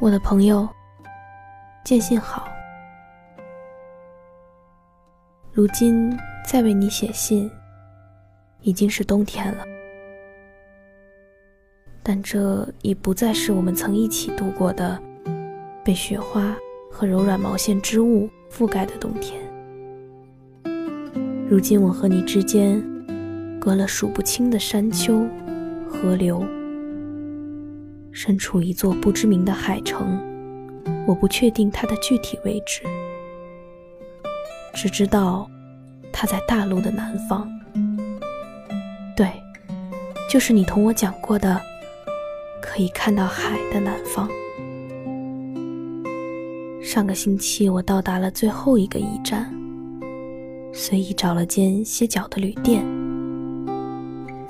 我的朋友，见信好。如今再为你写信，已经是冬天了，但这已不再是我们曾一起度过的被雪花和柔软毛线织物覆盖的冬天。如今我和你之间，隔了数不清的山丘、河流。身处一座不知名的海城，我不确定它的具体位置，只知道它在大陆的南方。对，就是你同我讲过的，可以看到海的南方。上个星期我到达了最后一个驿站，随意找了间歇脚的旅店。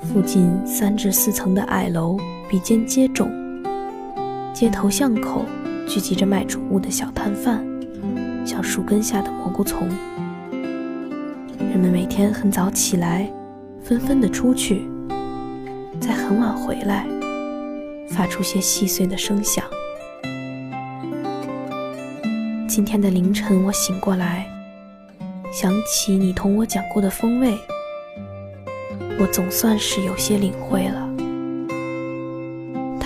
附近三至四层的矮楼比肩接踵。街头巷口聚集着卖主物的小摊贩，像树根下的蘑菇丛。人们每天很早起来，纷纷的出去，再很晚回来，发出些细碎的声响。今天的凌晨，我醒过来，想起你同我讲过的风味，我总算是有些领会了。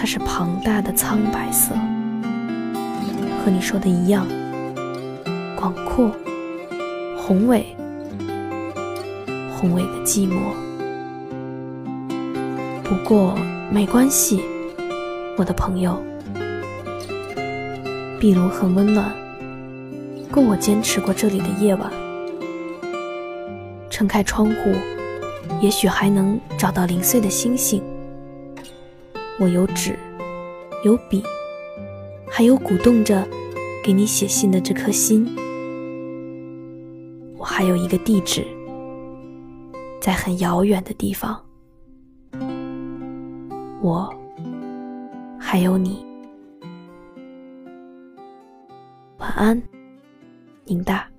它是庞大的苍白色，和你说的一样，广阔、宏伟、宏伟的寂寞。不过没关系，我的朋友，壁炉很温暖，够我坚持过这里的夜晚。撑开窗户，也许还能找到零碎的星星。我有纸，有笔，还有鼓动着给你写信的这颗心。我还有一个地址，在很遥远的地方。我还有你。晚安，宁大。